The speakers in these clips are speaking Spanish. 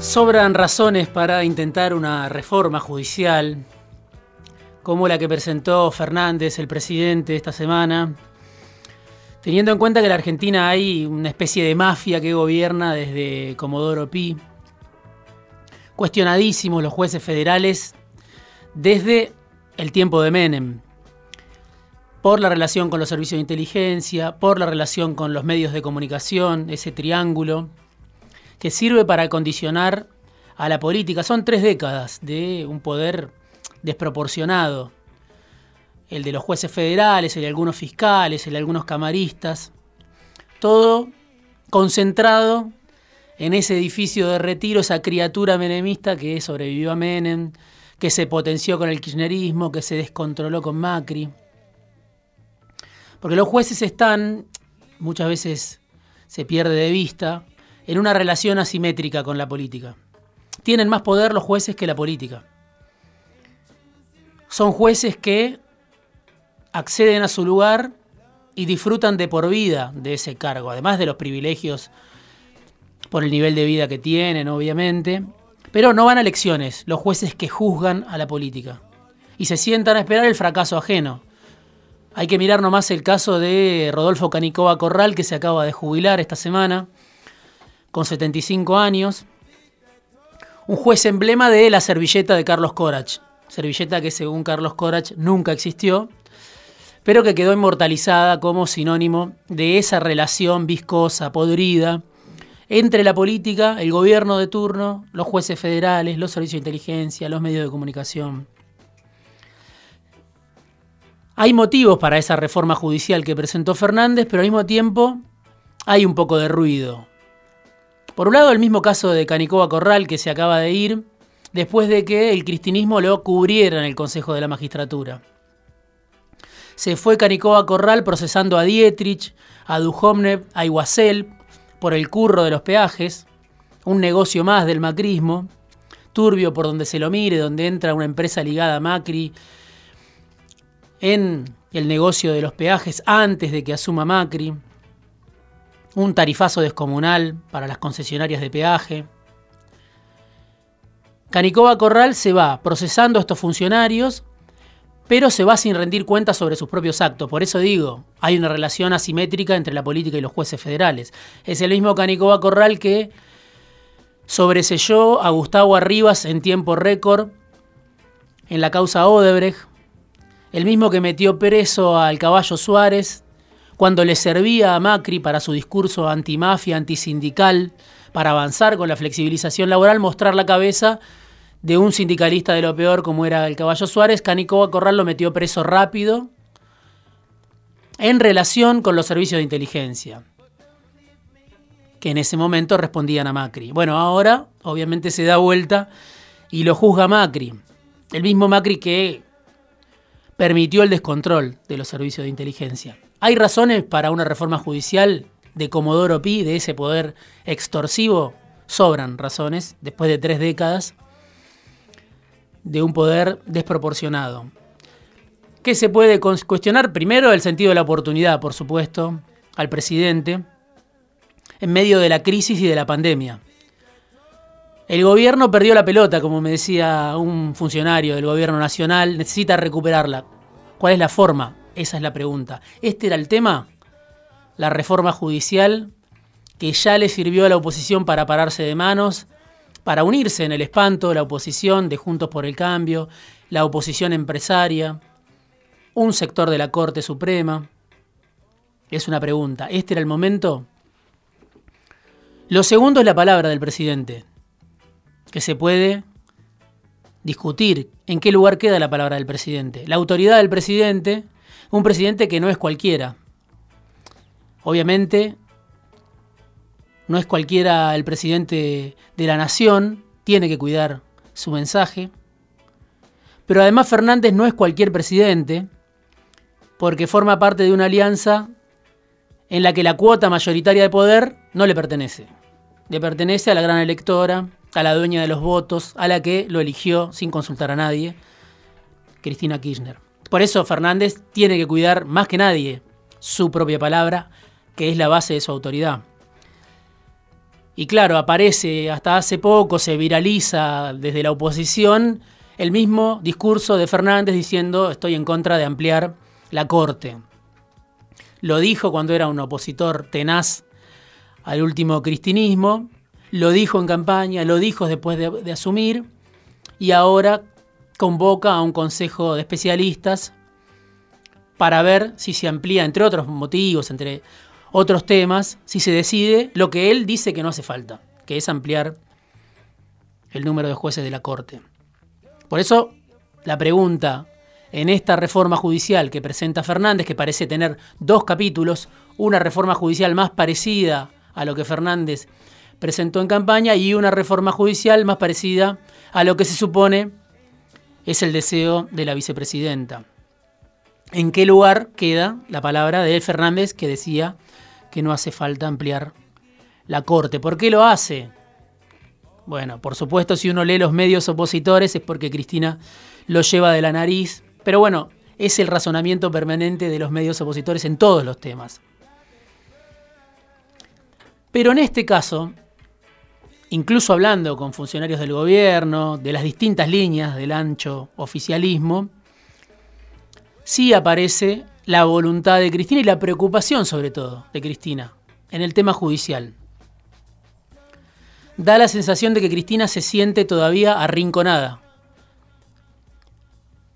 Sobran razones para intentar una reforma judicial, como la que presentó Fernández, el presidente, esta semana, teniendo en cuenta que en la Argentina hay una especie de mafia que gobierna desde Comodoro Pi, cuestionadísimos los jueces federales desde el tiempo de Menem, por la relación con los servicios de inteligencia, por la relación con los medios de comunicación, ese triángulo que sirve para condicionar a la política. Son tres décadas de un poder desproporcionado. El de los jueces federales, el de algunos fiscales, el de algunos camaristas. Todo concentrado en ese edificio de retiro, esa criatura menemista que sobrevivió a Menem, que se potenció con el kirchnerismo, que se descontroló con Macri. Porque los jueces están, muchas veces se pierde de vista, en una relación asimétrica con la política. Tienen más poder los jueces que la política. Son jueces que acceden a su lugar y disfrutan de por vida de ese cargo, además de los privilegios por el nivel de vida que tienen, obviamente. Pero no van a elecciones los jueces que juzgan a la política y se sientan a esperar el fracaso ajeno. Hay que mirar nomás el caso de Rodolfo Canicova Corral, que se acaba de jubilar esta semana con 75 años, un juez emblema de la servilleta de Carlos Corach, servilleta que según Carlos Corach nunca existió, pero que quedó inmortalizada como sinónimo de esa relación viscosa, podrida, entre la política, el gobierno de turno, los jueces federales, los servicios de inteligencia, los medios de comunicación. Hay motivos para esa reforma judicial que presentó Fernández, pero al mismo tiempo hay un poco de ruido. Por un lado, el mismo caso de Canicoba Corral, que se acaba de ir, después de que el cristinismo lo cubriera en el Consejo de la Magistratura. Se fue Canicoba Corral procesando a Dietrich, a Duhovnev, a Iguacel, por el curro de los peajes, un negocio más del macrismo, turbio por donde se lo mire, donde entra una empresa ligada a Macri en el negocio de los peajes antes de que asuma Macri un tarifazo descomunal para las concesionarias de peaje. Canicova Corral se va procesando a estos funcionarios, pero se va sin rendir cuentas sobre sus propios actos. Por eso digo, hay una relación asimétrica entre la política y los jueces federales. Es el mismo Canicova Corral que sobreselló a Gustavo Arribas en tiempo récord en la causa Odebrecht, el mismo que metió preso al caballo Suárez cuando le servía a Macri para su discurso antimafia, antisindical, para avanzar con la flexibilización laboral, mostrar la cabeza de un sindicalista de lo peor como era el Caballo Suárez, Canicoba Corral lo metió preso rápido en relación con los servicios de inteligencia, que en ese momento respondían a Macri. Bueno, ahora obviamente se da vuelta y lo juzga Macri, el mismo Macri que permitió el descontrol de los servicios de inteligencia. ¿Hay razones para una reforma judicial de Comodoro Pi, de ese poder extorsivo? Sobran razones, después de tres décadas de un poder desproporcionado. ¿Qué se puede cuestionar? Primero, el sentido de la oportunidad, por supuesto, al presidente, en medio de la crisis y de la pandemia. El gobierno perdió la pelota, como me decía un funcionario del gobierno nacional, necesita recuperarla. ¿Cuál es la forma? Esa es la pregunta. ¿Este era el tema? La reforma judicial que ya le sirvió a la oposición para pararse de manos, para unirse en el espanto, la oposición de Juntos por el Cambio, la oposición empresaria, un sector de la Corte Suprema. Es una pregunta. ¿Este era el momento? Lo segundo es la palabra del presidente, que se puede discutir en qué lugar queda la palabra del presidente. La autoridad del presidente un presidente que no es cualquiera. Obviamente, no es cualquiera el presidente de la nación, tiene que cuidar su mensaje, Pero además Fernández no es cualquier presidente, porque forma parte de una alianza en la que la cuota mayoritaria de poder no le pertenece. Le pertenece a la gran electora, a la dueña de los votos, a la que lo eligió sin consultar a nadie, Cristina Kirchner. Por eso Fernández tiene que cuidar más que nadie su propia palabra, que es la base de su autoridad. Y claro, aparece hasta hace poco, se viraliza desde la oposición el mismo discurso de Fernández diciendo estoy en contra de ampliar la Corte. Lo dijo cuando era un opositor tenaz al último cristinismo, lo dijo en campaña, lo dijo después de, de asumir y ahora convoca a un consejo de especialistas para ver si se amplía, entre otros motivos, entre otros temas, si se decide lo que él dice que no hace falta, que es ampliar el número de jueces de la Corte. Por eso, la pregunta en esta reforma judicial que presenta Fernández, que parece tener dos capítulos, una reforma judicial más parecida a lo que Fernández presentó en campaña y una reforma judicial más parecida a lo que se supone es el deseo de la vicepresidenta. ¿En qué lugar queda la palabra de Fernández que decía que no hace falta ampliar la Corte. ¿Por qué lo hace? Bueno, por supuesto, si uno lee los medios opositores es porque Cristina lo lleva de la nariz, pero bueno, es el razonamiento permanente de los medios opositores en todos los temas. Pero en este caso, incluso hablando con funcionarios del gobierno, de las distintas líneas del ancho oficialismo, sí aparece la voluntad de Cristina y la preocupación sobre todo de Cristina en el tema judicial. Da la sensación de que Cristina se siente todavía arrinconada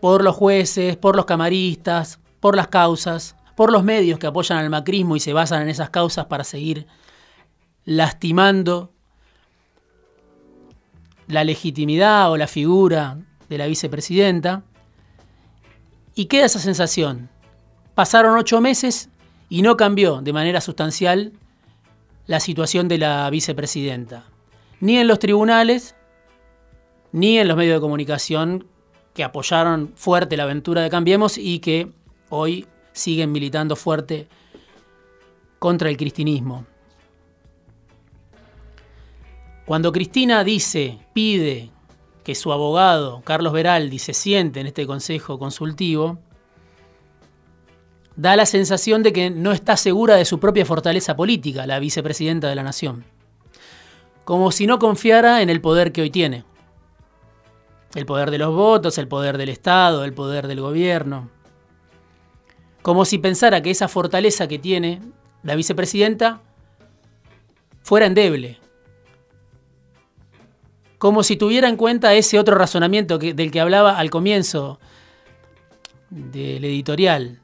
por los jueces, por los camaristas, por las causas, por los medios que apoyan al macrismo y se basan en esas causas para seguir lastimando la legitimidad o la figura de la vicepresidenta. Y queda esa sensación Pasaron ocho meses y no cambió de manera sustancial la situación de la vicepresidenta, ni en los tribunales, ni en los medios de comunicación que apoyaron fuerte la aventura de Cambiemos y que hoy siguen militando fuerte contra el cristinismo. Cuando Cristina dice, pide que su abogado, Carlos Veraldi, se siente en este consejo consultivo, da la sensación de que no está segura de su propia fortaleza política, la vicepresidenta de la Nación. Como si no confiara en el poder que hoy tiene. El poder de los votos, el poder del Estado, el poder del gobierno. Como si pensara que esa fortaleza que tiene la vicepresidenta fuera endeble. Como si tuviera en cuenta ese otro razonamiento del que hablaba al comienzo del editorial,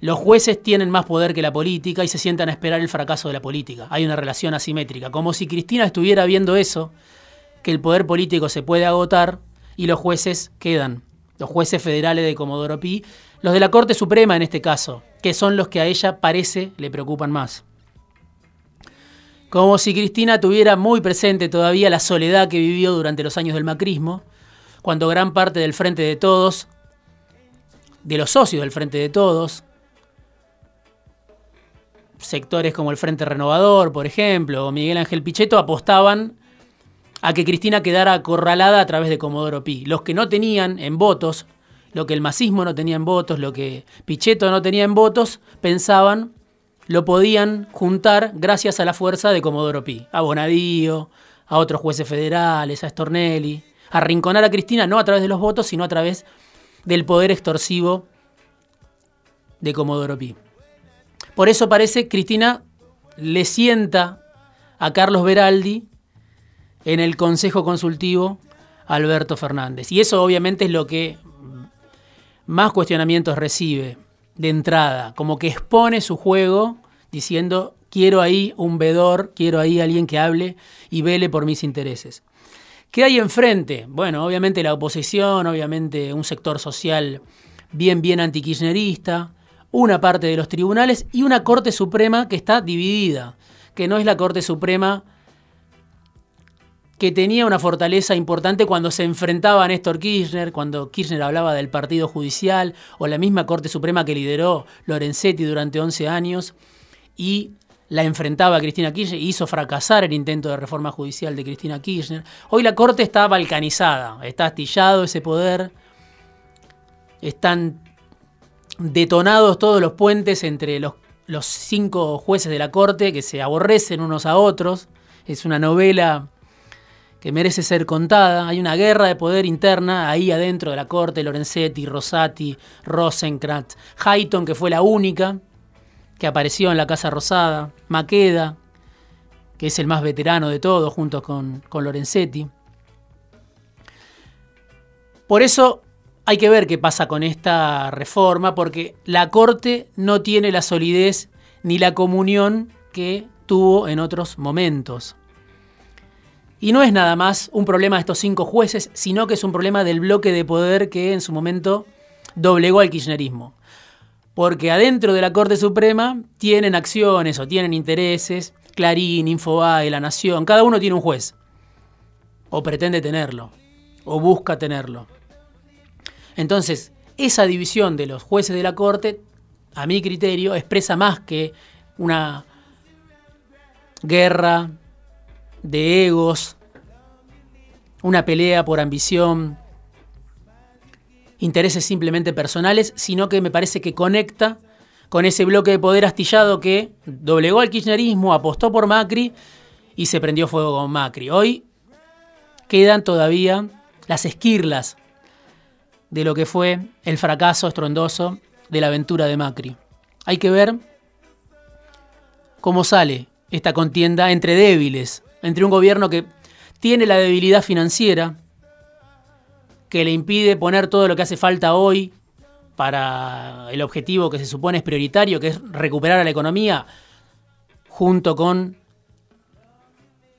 los jueces tienen más poder que la política y se sientan a esperar el fracaso de la política. Hay una relación asimétrica. Como si Cristina estuviera viendo eso, que el poder político se puede agotar y los jueces quedan. Los jueces federales de Comodoro Pi, los de la Corte Suprema en este caso, que son los que a ella parece le preocupan más. Como si Cristina tuviera muy presente todavía la soledad que vivió durante los años del macrismo, cuando gran parte del Frente de Todos, de los socios del Frente de Todos, sectores como el Frente Renovador, por ejemplo, o Miguel Ángel Pichetto apostaban a que Cristina quedara acorralada a través de Comodoro Pi. Los que no tenían en votos, lo que el masismo no tenía en votos, lo que Pichetto no tenía en votos, pensaban lo podían juntar gracias a la fuerza de Comodoro Pi, a Bonadío, a otros jueces federales, a Stornelli, a arrinconar a Cristina no a través de los votos, sino a través del poder extorsivo de Comodoro Pi. Por eso parece Cristina le sienta a Carlos Beraldi en el Consejo Consultivo Alberto Fernández. Y eso obviamente es lo que más cuestionamientos recibe de entrada, como que expone su juego diciendo quiero ahí un vedor, quiero ahí alguien que hable y vele por mis intereses. ¿Qué hay enfrente? Bueno, obviamente la oposición, obviamente un sector social bien, bien antikirchnerista, una parte de los tribunales y una Corte Suprema que está dividida, que no es la Corte Suprema que tenía una fortaleza importante cuando se enfrentaba a Néstor Kirchner, cuando Kirchner hablaba del Partido Judicial o la misma Corte Suprema que lideró Lorenzetti durante 11 años y la enfrentaba a Cristina Kirchner hizo fracasar el intento de reforma judicial de Cristina Kirchner. Hoy la Corte está balcanizada, está astillado ese poder, están detonados todos los puentes entre los, los cinco jueces de la Corte que se aborrecen unos a otros. Es una novela que merece ser contada. Hay una guerra de poder interna ahí adentro de la corte, Lorenzetti, Rosati, Rosenkrantz, Hayton, que fue la única que apareció en la Casa Rosada, Maqueda, que es el más veterano de todos, junto con, con Lorenzetti. Por eso hay que ver qué pasa con esta reforma, porque la Corte no tiene la solidez ni la comunión que tuvo en otros momentos. Y no es nada más un problema de estos cinco jueces, sino que es un problema del bloque de poder que en su momento doblegó al kirchnerismo. Porque adentro de la Corte Suprema tienen acciones o tienen intereses, Clarín, Infobae, La Nación, cada uno tiene un juez. O pretende tenerlo, o busca tenerlo. Entonces, esa división de los jueces de la Corte, a mi criterio, expresa más que una guerra de egos, una pelea por ambición, intereses simplemente personales, sino que me parece que conecta con ese bloque de poder astillado que doblegó al kirchnerismo, apostó por Macri y se prendió fuego con Macri. Hoy quedan todavía las esquirlas de lo que fue el fracaso estruendoso de la aventura de Macri. Hay que ver cómo sale esta contienda entre débiles, entre un gobierno que tiene la debilidad financiera, que le impide poner todo lo que hace falta hoy para el objetivo que se supone es prioritario, que es recuperar a la economía, junto con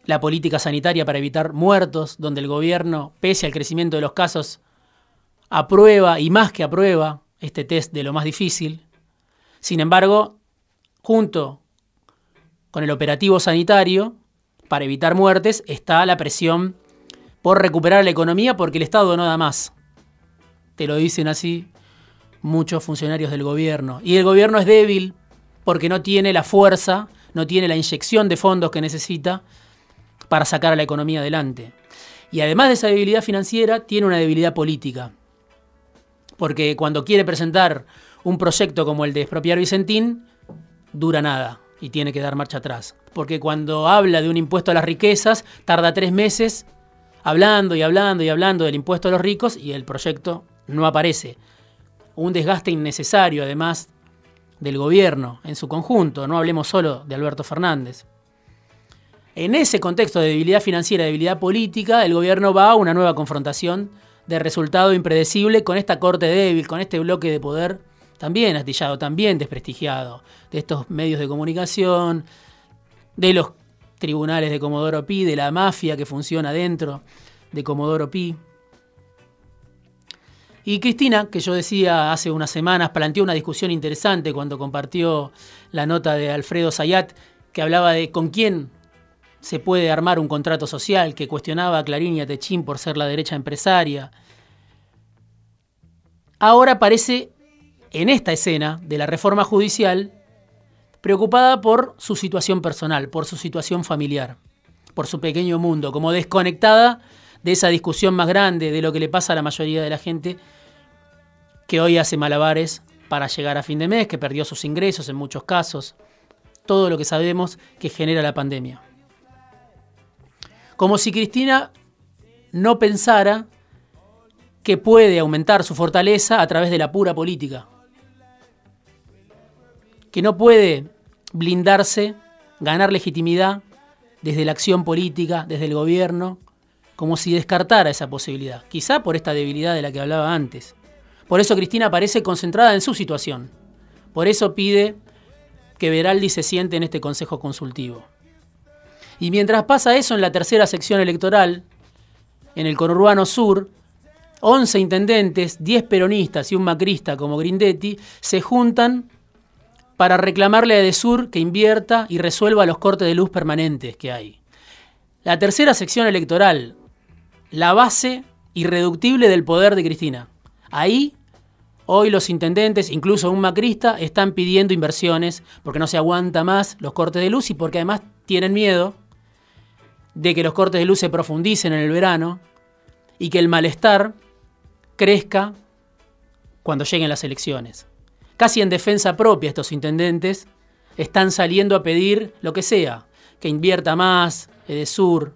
la política sanitaria para evitar muertos, donde el gobierno, pese al crecimiento de los casos, aprueba y más que aprueba este test de lo más difícil. Sin embargo, junto con el operativo sanitario, para evitar muertes, está la presión por recuperar la economía porque el Estado no da más. Te lo dicen así muchos funcionarios del gobierno. Y el gobierno es débil porque no tiene la fuerza, no tiene la inyección de fondos que necesita para sacar a la economía adelante. Y además de esa debilidad financiera, tiene una debilidad política. Porque cuando quiere presentar un proyecto como el de expropiar Vicentín, dura nada y tiene que dar marcha atrás. Porque cuando habla de un impuesto a las riquezas, tarda tres meses hablando y hablando y hablando del impuesto a los ricos y el proyecto no aparece. Un desgaste innecesario, además, del gobierno en su conjunto, no hablemos solo de Alberto Fernández. En ese contexto de debilidad financiera, debilidad política, el gobierno va a una nueva confrontación de resultado impredecible con esta corte débil, con este bloque de poder también astillado, también desprestigiado, de estos medios de comunicación, de los tribunales de Comodoro Pi, de la mafia que funciona dentro de Comodoro Pi. Y Cristina, que yo decía hace unas semanas, planteó una discusión interesante cuando compartió la nota de Alfredo Sayat, que hablaba de con quién se puede armar un contrato social, que cuestionaba a Clarín y a Techín por ser la derecha empresaria. Ahora parece en esta escena de la reforma judicial preocupada por su situación personal, por su situación familiar, por su pequeño mundo, como desconectada de esa discusión más grande de lo que le pasa a la mayoría de la gente que hoy hace malabares para llegar a fin de mes, que perdió sus ingresos en muchos casos, todo lo que sabemos que genera la pandemia. Como si Cristina no pensara que puede aumentar su fortaleza a través de la pura política que no puede blindarse, ganar legitimidad desde la acción política, desde el gobierno, como si descartara esa posibilidad, quizá por esta debilidad de la que hablaba antes. Por eso Cristina parece concentrada en su situación. Por eso pide que Veraldi se siente en este Consejo Consultivo. Y mientras pasa eso en la tercera sección electoral, en el conurbano sur, 11 intendentes, 10 peronistas y un macrista como Grindetti se juntan para reclamarle a Edesur que invierta y resuelva los cortes de luz permanentes que hay. La tercera sección electoral, la base irreductible del poder de Cristina. Ahí, hoy los intendentes, incluso un macrista, están pidiendo inversiones porque no se aguanta más los cortes de luz y porque además tienen miedo de que los cortes de luz se profundicen en el verano y que el malestar crezca cuando lleguen las elecciones. Casi en defensa propia estos intendentes están saliendo a pedir lo que sea, que invierta más, Edesur,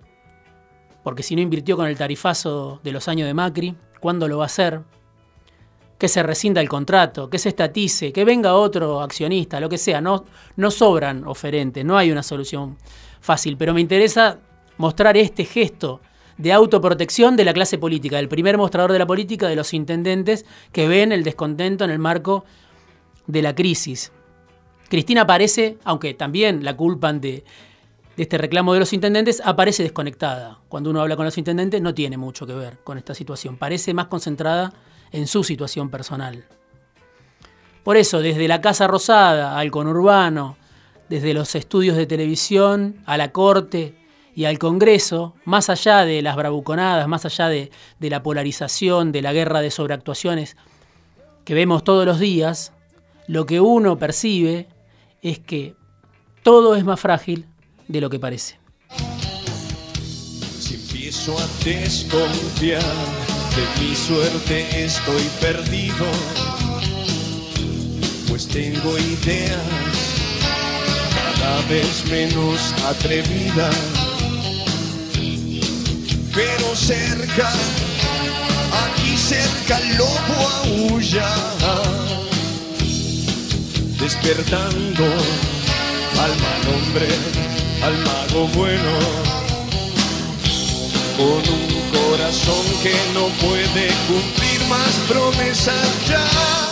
porque si no invirtió con el tarifazo de los años de Macri, ¿cuándo lo va a hacer? Que se rescinda el contrato, que se estatice, que venga otro accionista, lo que sea. No, no sobran oferentes, no hay una solución fácil, pero me interesa mostrar este gesto de autoprotección de la clase política, del primer mostrador de la política, de los intendentes que ven el descontento en el marco de la crisis. Cristina aparece, aunque también la culpan de, este reclamo de los intendentes, aparece desconectada. Cuando uno habla con los intendentes no tiene mucho que ver con esta situación, parece más concentrada en su situación personal. Por eso, desde la Casa Rosada al conurbano, desde los estudios de televisión a la corte y al Congreso, más allá de las bravuconadas, más allá de, de la polarización, de la guerra de sobreactuaciones que vemos todos los días, lo que uno percibe es que todo es más frágil de lo que parece. Si empiezo a desconfiar de mi suerte estoy perdido, pues tengo ideas cada vez menos atrevidas, pero cerca, aquí cerca el lobo aúlla despertando al mal hombre, al mago bueno, con un corazón que no puede cumplir más promesas ya.